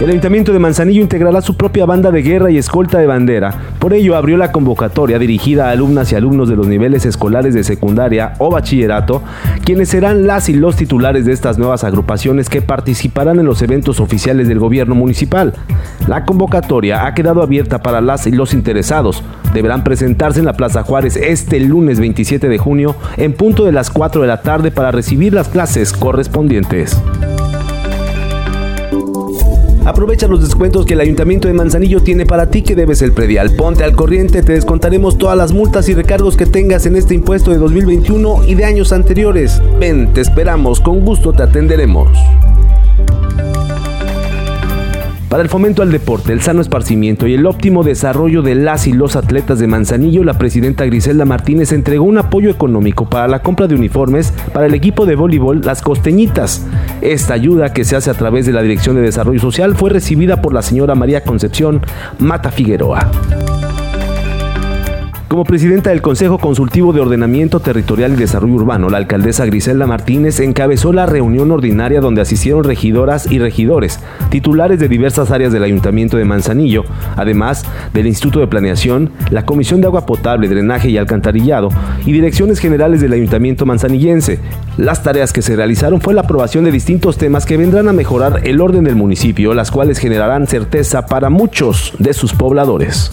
El Ayuntamiento de Manzanillo integrará su propia banda de guerra y escolta de bandera. Por ello, abrió la convocatoria dirigida a alumnas y alumnos de los niveles escolares de secundaria o bachillerato, quienes serán las y los titulares de estas nuevas agrupaciones que participarán en los eventos oficiales del gobierno municipal. La convocatoria ha quedado abierta para las y los interesados. Deberán presentarse en la Plaza Juárez este lunes 27 de junio en punto de las 4 de la tarde para recibir las clases correspondientes. Aprovecha los descuentos que el Ayuntamiento de Manzanillo tiene para ti que debes el predial. Ponte al corriente, te descontaremos todas las multas y recargos que tengas en este impuesto de 2021 y de años anteriores. Ven, te esperamos, con gusto te atenderemos. Para el fomento al deporte, el sano esparcimiento y el óptimo desarrollo de las y los atletas de Manzanillo, la presidenta Griselda Martínez entregó un apoyo económico para la compra de uniformes para el equipo de voleibol Las Costeñitas. Esta ayuda, que se hace a través de la Dirección de Desarrollo Social, fue recibida por la señora María Concepción Mata Figueroa. Como presidenta del Consejo Consultivo de Ordenamiento Territorial y Desarrollo Urbano, la alcaldesa Griselda Martínez encabezó la reunión ordinaria donde asistieron regidoras y regidores, titulares de diversas áreas del Ayuntamiento de Manzanillo, además del Instituto de Planeación, la Comisión de Agua Potable, Drenaje y Alcantarillado y direcciones generales del Ayuntamiento manzanillense. Las tareas que se realizaron fue la aprobación de distintos temas que vendrán a mejorar el orden del municipio, las cuales generarán certeza para muchos de sus pobladores.